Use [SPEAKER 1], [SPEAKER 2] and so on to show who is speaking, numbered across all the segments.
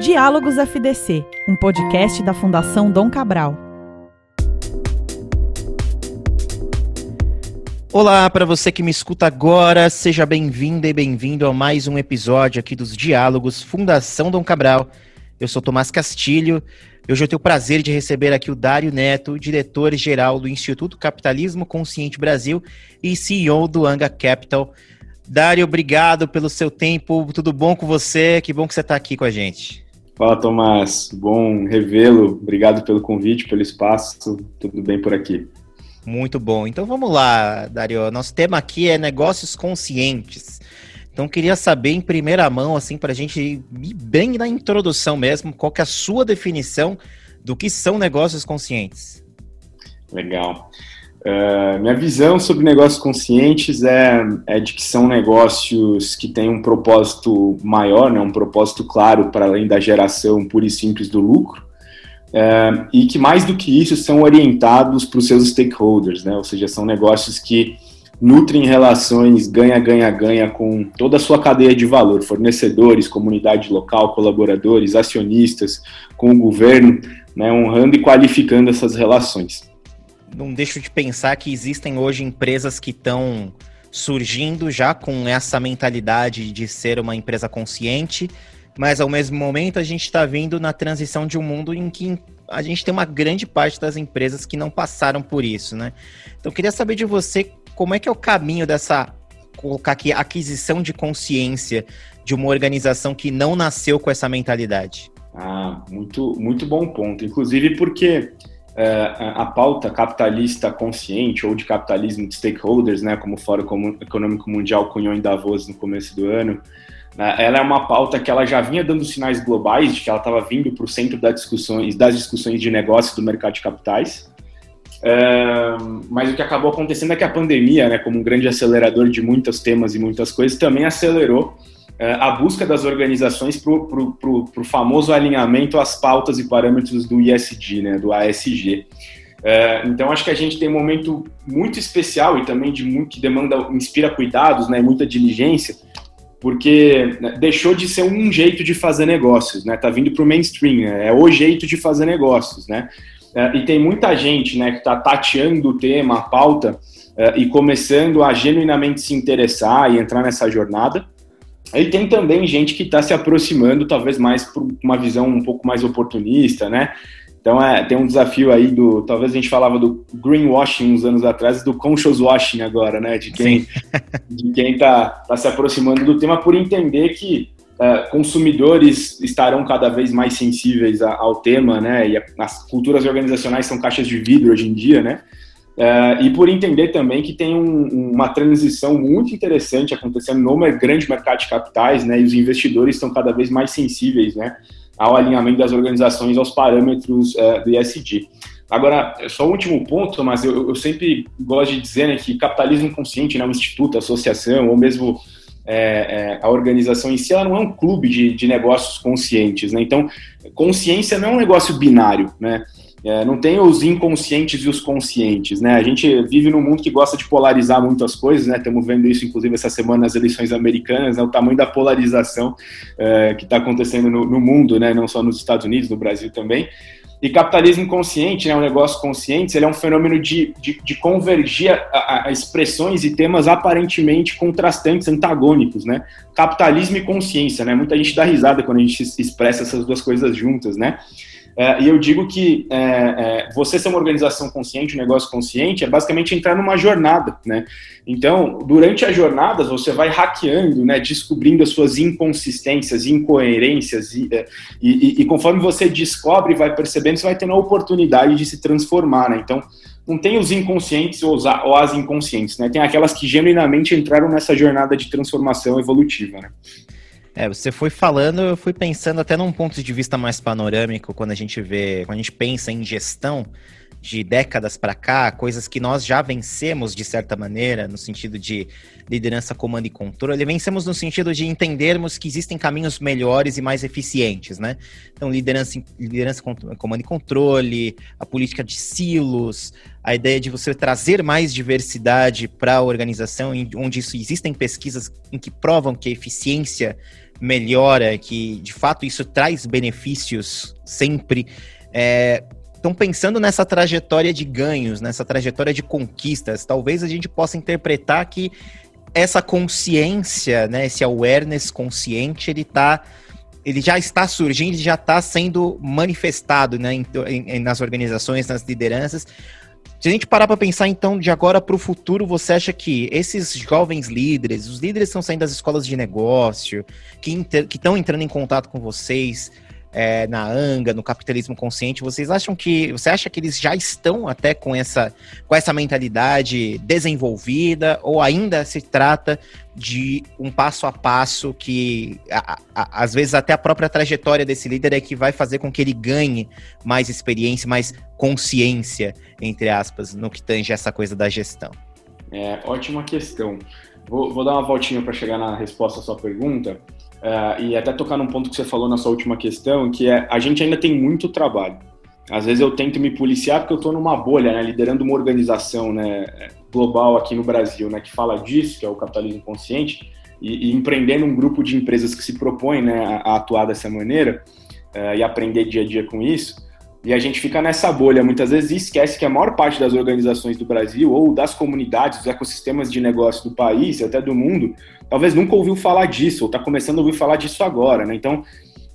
[SPEAKER 1] Diálogos FDC, um podcast da Fundação Dom Cabral.
[SPEAKER 2] Olá para você que me escuta agora, seja bem-vinda e bem-vindo a mais um episódio aqui dos Diálogos Fundação Dom Cabral. Eu sou Tomás Castilho hoje eu tenho o prazer de receber aqui o Dário Neto, diretor-geral do Instituto Capitalismo Consciente Brasil e CEO do Anga Capital. Dário, obrigado pelo seu tempo, tudo bom com você? Que bom que você está aqui com a gente.
[SPEAKER 3] Fala, Tomás. Bom revê-lo. Obrigado pelo convite, pelo espaço. Tudo bem por aqui?
[SPEAKER 2] Muito bom. Então vamos lá, Dario. Nosso tema aqui é negócios conscientes. Então queria saber em primeira mão, assim, para a gente ir bem na introdução mesmo, qual que é a sua definição do que são negócios conscientes?
[SPEAKER 3] Legal. Uh, minha visão sobre negócios conscientes é, é, de que são negócios que têm um propósito maior, né, um propósito claro para além da geração pura e simples do lucro, uh, e que mais do que isso são orientados para os seus stakeholders, né, ou seja, são negócios que nutrem relações ganha-ganha-ganha com toda a sua cadeia de valor, fornecedores, comunidade local, colaboradores, acionistas, com o governo, né, honrando e qualificando essas relações
[SPEAKER 2] não deixo de pensar que existem hoje empresas que estão surgindo já com essa mentalidade de ser uma empresa consciente, mas ao mesmo momento a gente está vindo na transição de um mundo em que a gente tem uma grande parte das empresas que não passaram por isso, né? Então queria saber de você como é que é o caminho dessa colocar aqui aquisição de consciência de uma organização que não nasceu com essa mentalidade.
[SPEAKER 3] Ah, muito muito bom ponto. Inclusive porque a pauta capitalista consciente ou de capitalismo de stakeholders, né, como o Fórum Econômico Mundial cunhou em Davos no começo do ano, né, ela é uma pauta que ela já vinha dando sinais globais de que ela estava vindo para o centro das discussões, das discussões de negócios do mercado de capitais. É, mas o que acabou acontecendo é que a pandemia, né, como um grande acelerador de muitos temas e muitas coisas, também acelerou é, a busca das organizações para o famoso alinhamento às pautas e parâmetros do ISD, né, do ASG. É, então acho que a gente tem um momento muito especial e também de muito que demanda, inspira cuidados, né, muita diligência, porque né, deixou de ser um jeito de fazer negócios, né, tá vindo para o mainstream, né, é o jeito de fazer negócios, né, é, e tem muita gente, né, que está tateando o tema, a pauta é, e começando a genuinamente se interessar e entrar nessa jornada. E tem também gente que está se aproximando, talvez mais por uma visão um pouco mais oportunista, né? Então é, tem um desafio aí do. Talvez a gente falava do greenwashing uns anos atrás, do conscious washing agora, né? De quem de quem está tá se aproximando do tema por entender que uh, consumidores estarão cada vez mais sensíveis a, ao tema, né? E a, as culturas organizacionais são caixas de vidro hoje em dia, né? Uh, e por entender também que tem um, uma transição muito interessante acontecendo no grande mercado de capitais, né, e os investidores estão cada vez mais sensíveis, né, ao alinhamento das organizações aos parâmetros uh, do ESG. Agora, só o último ponto, mas eu, eu, sempre gosto de dizer né, que capitalismo consciente, né, um instituto, associação, ou mesmo é, é, a organização em si, ela não é um clube de, de negócios conscientes, né? Então, consciência não é um negócio binário, né? É, não tem os inconscientes e os conscientes, né? A gente vive num mundo que gosta de polarizar muito as coisas, né? Estamos vendo isso, inclusive, essa semana nas eleições americanas, né? o tamanho da polarização é, que está acontecendo no, no, mundo, né? Não só nos Estados Unidos, no Brasil também. E capitalismo consciente, né? Um negócio consciente, ele é um fenômeno de, de, de convergir a, a expressões e temas aparentemente contrastantes, antagônicos, né? Capitalismo e consciência, né? Muita gente dá risada quando a gente expressa essas duas coisas juntas, né? É, e eu digo que é, é, você ser uma organização consciente, um negócio consciente, é basicamente entrar numa jornada, né? Então, durante as jornadas, você vai hackeando, né, descobrindo as suas inconsistências, incoerências, e, é, e, e, conforme você descobre e vai percebendo, você vai tendo a oportunidade de se transformar, né? Então, não tem os inconscientes ou, ou as inconscientes, né? Tem aquelas que genuinamente entraram nessa jornada de transformação evolutiva, né?
[SPEAKER 2] É, você foi falando, eu fui pensando até num ponto de vista mais panorâmico, quando a gente vê, quando a gente pensa em gestão de décadas para cá, coisas que nós já vencemos de certa maneira, no sentido de liderança, comando e controle, vencemos no sentido de entendermos que existem caminhos melhores e mais eficientes, né? Então, liderança, liderança comando e controle, a política de silos, a ideia de você trazer mais diversidade para a organização, onde isso existem pesquisas em que provam que a eficiência melhora, que de fato isso traz benefícios sempre. Estão é, pensando nessa trajetória de ganhos, nessa trajetória de conquistas. Talvez a gente possa interpretar que essa consciência, né, esse awareness consciente, ele tá ele já está surgindo, já está sendo manifestado né, em, em, nas organizações, nas lideranças. Se a gente parar para pensar, então, de agora para o futuro, você acha que esses jovens líderes, os líderes que estão saindo das escolas de negócio, que estão entrando em contato com vocês, é, na anga, no capitalismo consciente, vocês acham que você acha que eles já estão até com essa com essa mentalidade desenvolvida ou ainda se trata de um passo a passo que a, a, às vezes até a própria trajetória desse líder é que vai fazer com que ele ganhe mais experiência, mais consciência, entre aspas, no que tange essa coisa da gestão?
[SPEAKER 3] É, ótima questão. Vou, vou dar uma voltinha para chegar na resposta à sua pergunta. Uh, e até tocar num ponto que você falou na sua última questão, que é a gente ainda tem muito trabalho. Às vezes eu tento me policiar porque eu estou numa bolha, né, liderando uma organização né, global aqui no Brasil, né, que fala disso, que é o capitalismo consciente, e, e empreendendo um grupo de empresas que se propõem né, a, a atuar dessa maneira uh, e aprender dia a dia com isso. E a gente fica nessa bolha muitas vezes e esquece que a maior parte das organizações do Brasil ou das comunidades, dos ecossistemas de negócio do país, até do mundo, talvez nunca ouviu falar disso, ou está começando a ouvir falar disso agora, né? Então,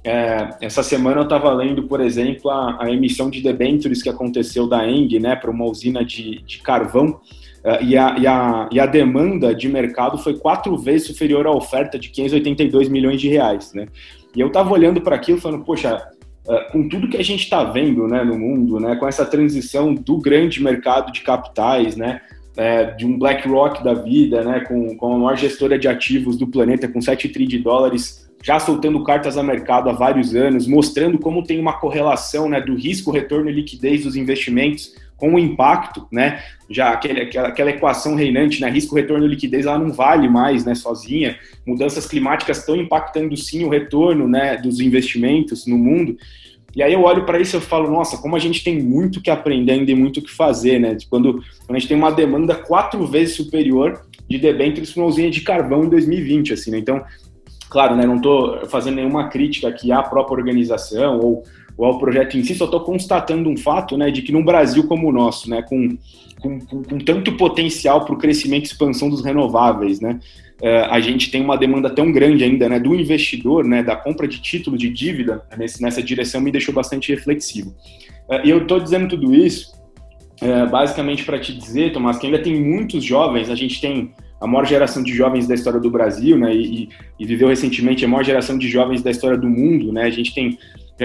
[SPEAKER 3] é, essa semana eu estava lendo, por exemplo, a, a, emissão de debentures que aconteceu da Eng, né, para uma usina de, de carvão, uh, e, a, e, a, e a demanda de mercado foi quatro vezes superior à oferta de 582 milhões de reais, né? E eu estava olhando para aquilo falando, poxa, com tudo que a gente está vendo, né, no mundo, né, com essa transição do grande mercado de capitais, né, é, de um BlackRock da vida, né, com, com a maior gestora de ativos do planeta, com 7 trilhões de dólares, já soltando cartas a mercado há vários anos, mostrando como tem uma correlação né, do risco, retorno e liquidez dos investimentos com o impacto, né? Já aquele, aquela, aquela equação reinante, né? Risco, retorno e liquidez, ela não vale mais, né? Sozinha. Mudanças climáticas estão impactando sim o retorno, né? Dos investimentos no mundo. E aí eu olho para isso e falo, nossa, como a gente tem muito que aprender ainda e muito que fazer, né? Quando, quando a gente tem uma demanda quatro vezes superior de debêntures para uma usina de carvão em 2020, assim, né? Então, claro, né, não estou fazendo nenhuma crítica aqui à própria organização ou, ou ao projeto em si, só estou constatando um fato, né, de que num Brasil como o nosso, né, com, com, com, tanto potencial para o crescimento e expansão dos renováveis, né, uh, a gente tem uma demanda tão grande ainda né, do investidor, né, da compra de título de dívida nessa direção me deixou bastante reflexivo. Uh, e eu estou dizendo tudo isso uh, basicamente para te dizer, Tomás, que ainda tem muitos jovens, a gente tem a maior geração de jovens da história do Brasil, né, e, e viveu recentemente a maior geração de jovens da história do mundo, né, a gente tem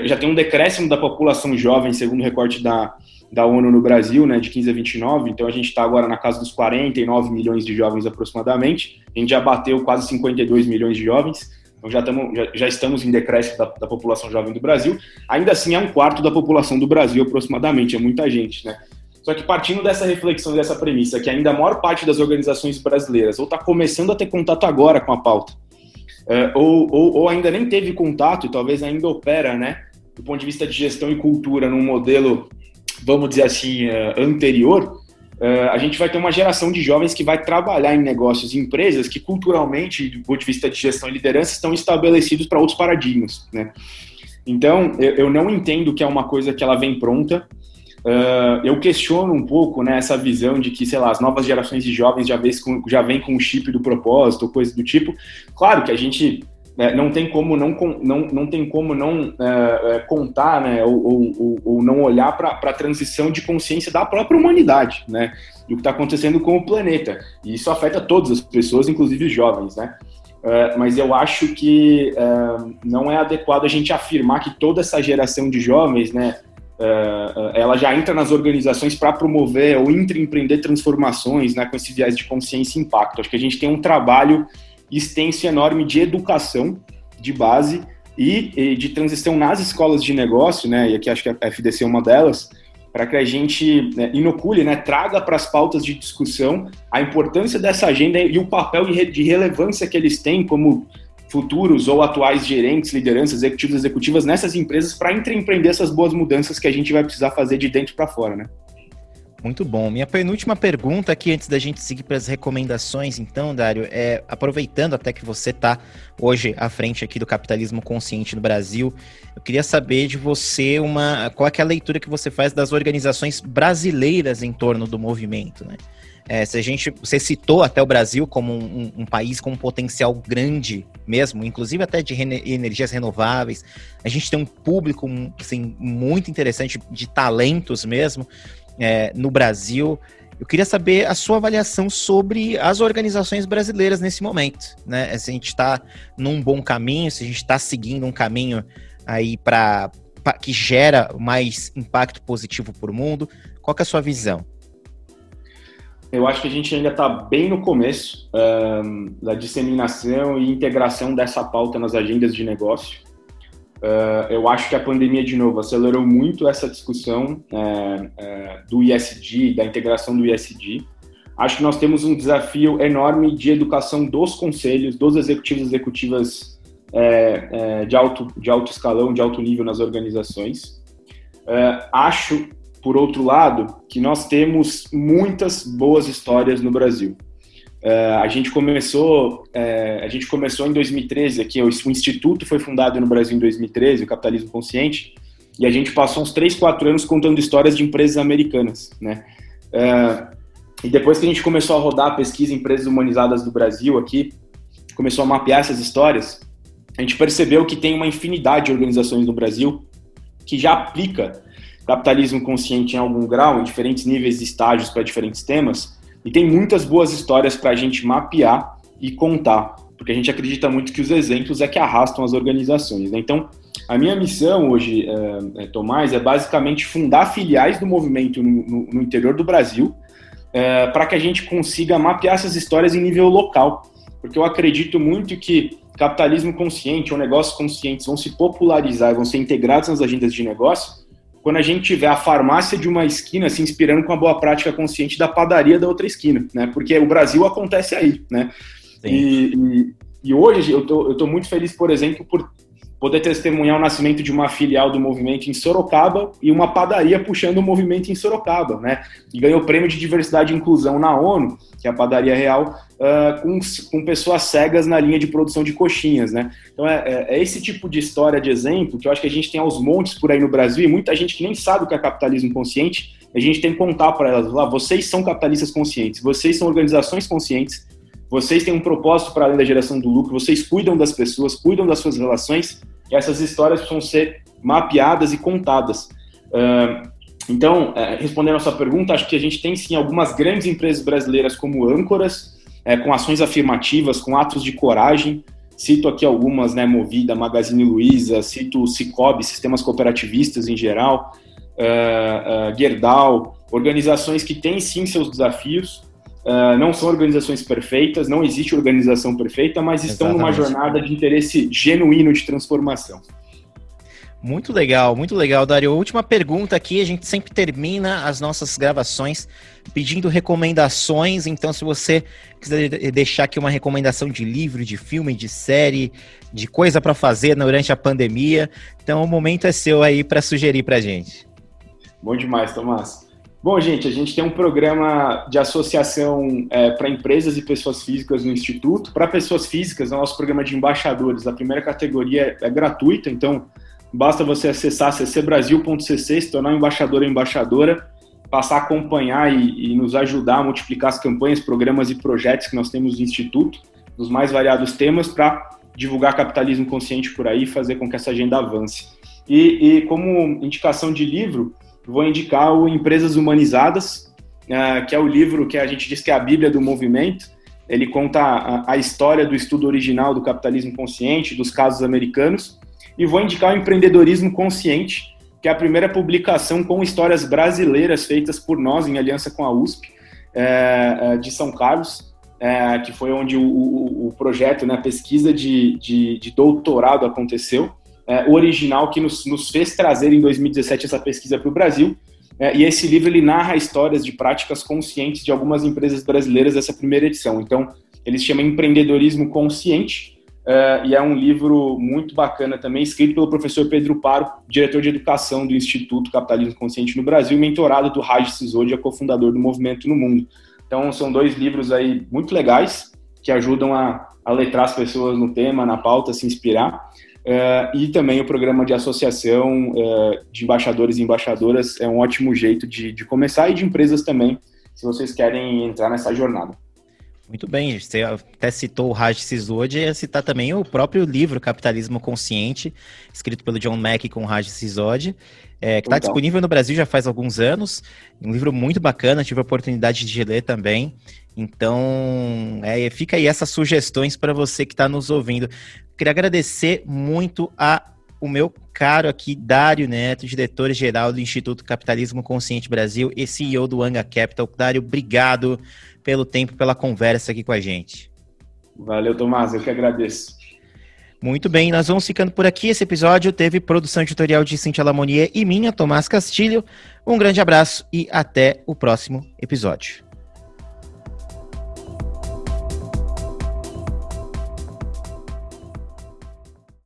[SPEAKER 3] já tem um decréscimo da população jovem, segundo o recorte da, da ONU no Brasil, né, de 15 a 29, então a gente está agora na casa dos 49 milhões de jovens aproximadamente, a gente já bateu quase 52 milhões de jovens, então já, tamo, já, já estamos em decréscimo da, da, população jovem do Brasil, ainda assim é um quarto da população do Brasil aproximadamente, é muita gente, né. Só que partindo dessa reflexão, dessa premissa, que ainda a maior parte das organizações brasileiras ou está começando a ter contato agora com a pauta, uh, ou, ou, ou ainda nem teve contato e talvez ainda opera, né, do ponto de vista de gestão e cultura, num modelo vamos dizer assim, uh, anterior, uh, a gente vai ter uma geração de jovens que vai trabalhar em negócios e empresas que culturalmente, do ponto de vista de gestão e liderança, estão estabelecidos para outros paradigmas, né? Então, eu, eu, não entendo que é uma coisa que ela vem pronta. Uh, eu questiono um pouco né, essa visão de que, sei lá, as novas gerações de jovens já, vêm com, já vêm com o chip do propósito, coisa do tipo. Claro que a gente é, não tem como não, não, não, tem como não é, é, contar né, ou, ou, ou não olhar para a transição de consciência da própria humanidade, né, do que está acontecendo com o planeta. E isso afeta todas as pessoas, inclusive os jovens. Né? É, mas eu acho que não é adequado a gente afirmar que toda essa geração de jovens, né, ela já entra nas organizações para promover ou empreender transformações né, com esse viés de consciência e impacto. Acho que a gente tem um trabalho extenso e enorme de educação de base e, e, de transição nas escolas de negócio, né? E aqui acho que a FDC é uma delas, para que a gente né, inocule, né, traga para as pautas de discussão a importância dessa agenda e o papel de relevância que eles têm como futuros ou atuais gerentes, lideranças, executivos, executivas nessas empresas para empreender essas boas mudanças que a gente vai precisar fazer de dentro para fora, né?
[SPEAKER 2] Muito bom. Minha penúltima pergunta aqui, antes da gente seguir para as recomendações, então, Dário, é aproveitando até que você está hoje à frente aqui do capitalismo consciente no Brasil, eu queria saber de você uma qual é a leitura que você faz das organizações brasileiras em torno do movimento, né? É, se a gente, você citou até o Brasil como um, um, país com um potencial grande mesmo, inclusive até de rene, energias renováveis. A gente tem um público assim, muito interessante de talentos mesmo é, no Brasil. Eu queria saber a sua avaliação sobre as organizações brasileiras nesse momento, né? Se a gente está num bom caminho, se a gente está seguindo um caminho aí para que gera mais impacto positivo para o mundo. Qual é a sua visão?
[SPEAKER 3] Eu acho que a gente ainda está bem no começo um, da disseminação e integração dessa pauta nas agendas de negócio. Uh, eu acho que a pandemia, de novo, acelerou muito essa discussão é, é, do ISD, da integração do ISD. Acho que nós temos um desafio enorme de educação dos conselhos, dos executivos e executivas é, de, alto, de alto escalão, de alto nível nas organizações. Acho, por outro lado, que nós temos muitas boas histórias no Brasil. Uh, a gente começou, uh, a gente começou em 2013 aqui, o, o, instituto foi fundado no Brasil em 2013, o Capitalismo Consciente, e a gente passou uns 3, 4 anos contando histórias de empresas americanas, né? Uh, e depois que a gente começou a rodar a pesquisa Empresas Humanizadas do Brasil aqui, começou a mapear essas histórias, a gente percebeu que tem uma infinidade de organizações no Brasil que já aplica capitalismo consciente em algum grau, em diferentes níveis de estágios para diferentes temas, e tem muitas boas histórias para a gente mapear e contar, porque a gente acredita muito que os exemplos é que arrastam as organizações. Né? Então, a minha missão hoje, é, Tomás, é basicamente fundar filiais do movimento no, no, no interior do Brasil, é, para que a gente consiga mapear essas histórias em nível local, porque eu acredito muito que capitalismo consciente ou negócios conscientes vão se popularizar e vão ser integrados nas agendas de negócio quando a gente tiver a farmácia de uma esquina se inspirando com a boa prática consciente da padaria da outra esquina, né? Porque o Brasil acontece aí, né? E, e, e, hoje eu tô, eu tô muito feliz, por exemplo, por poder testemunhar o nascimento de uma filial do movimento em Sorocaba e uma padaria puxando o movimento em Sorocaba, né? E ganhou o prêmio de diversidade e inclusão na ONU, que é a padaria real, uh, com, com pessoas cegas na linha de produção de coxinhas, né? Então é, é, é, esse tipo de história, de exemplo, que eu acho que a gente tem aos montes por aí no Brasil e muita gente que nem sabe o que é capitalismo consciente, a gente tem que contar para elas, lá, vocês são capitalistas conscientes, vocês são organizações conscientes, vocês têm um propósito para além da geração do lucro, vocês cuidam das pessoas, cuidam das suas relações, e essas histórias precisam ser mapeadas e contadas. Uh, então, uh, respondendo a sua pergunta, acho que a gente tem sim algumas grandes empresas brasileiras como âncoras, uh, com ações afirmativas, com atos de coragem. Cito aqui algumas, né, Movida, Magazine Luiza, cito o Cicobi, sistemas cooperativistas em geral, uh, Gerdau, organizações que têm sim seus desafios, Uh, não são organizações perfeitas, não existe organização perfeita, mas estão Exatamente. numa jornada de interesse genuíno de transformação.
[SPEAKER 2] Muito legal, muito legal, Dario. Última pergunta aqui, a gente sempre termina as nossas gravações pedindo recomendações, então se você quiser deixar aqui uma recomendação de livro, de filme, de série, de coisa para fazer durante a pandemia, então o momento é seu aí para sugerir para gente.
[SPEAKER 3] Bom demais, Tomás. Bom, gente, a gente tem um programa de associação é, para empresas e pessoas físicas no Instituto. Para pessoas físicas, é o nosso programa de embaixadores. A primeira categoria é, é gratuita, então basta você acessar ccbrasil.cc, se tornar um embaixador ou embaixadora, passar a acompanhar e, e nos ajudar a multiplicar as campanhas, programas e projetos que nós temos no Instituto, nos mais variados temas, para divulgar capitalismo consciente por aí e fazer com que essa agenda avance. E, e como indicação de livro, vou indicar o Empresas Humanizadas, uh, que é o livro que a gente diz que é a Bíblia do movimento. Ele conta a, a, história do estudo original do capitalismo consciente, dos casos americanos. E vou indicar o Empreendedorismo Consciente, que é a primeira publicação com histórias brasileiras feitas por nós, em aliança com a USP, é, é, de São Carlos, é, que foi onde o, o, o projeto, né, a pesquisa de, de, de doutorado aconteceu é, original que nos, nos, fez trazer em 2017 essa pesquisa para o Brasil. É, e esse livro ele narra histórias de práticas conscientes de algumas empresas brasileiras dessa primeira edição. Então, ele se chama Empreendedorismo Consciente. Uh, e é um livro muito bacana também, escrito pelo professor Pedro Paro, diretor de educação do Instituto Capitalismo Consciente no Brasil, mentorado do Raj Sisodia, cofundador do Movimento no Mundo. Então, são dois livros aí muito legais, que ajudam a, a letrar as pessoas no tema, na pauta, se inspirar. Uh, e também o programa de associação uh, de embaixadores e embaixadoras é um ótimo jeito de, de começar, e de empresas também, se vocês querem entrar nessa jornada.
[SPEAKER 2] Muito bem, você até citou o Raj Sisodi, ia citar também o próprio livro Capitalismo Consciente, escrito pelo John Mack com o Raj Sisodi, é, que está então. disponível no Brasil já faz alguns anos, um livro muito bacana, tive a oportunidade de ler também, então é, fica aí essas sugestões para você que está nos ouvindo. Queria agradecer muito a o meu caro aqui, Dário Neto, diretor-geral do Instituto Capitalismo Consciente Brasil e CEO do Anga Capital. Dário, obrigado pelo tempo, pela conversa aqui com a gente.
[SPEAKER 3] Valeu, Tomás, eu que agradeço.
[SPEAKER 2] Muito bem, nós vamos ficando por aqui. Esse episódio teve produção editorial de Cintia Lamonier e minha, Tomás Castilho. Um grande abraço e até o próximo episódio.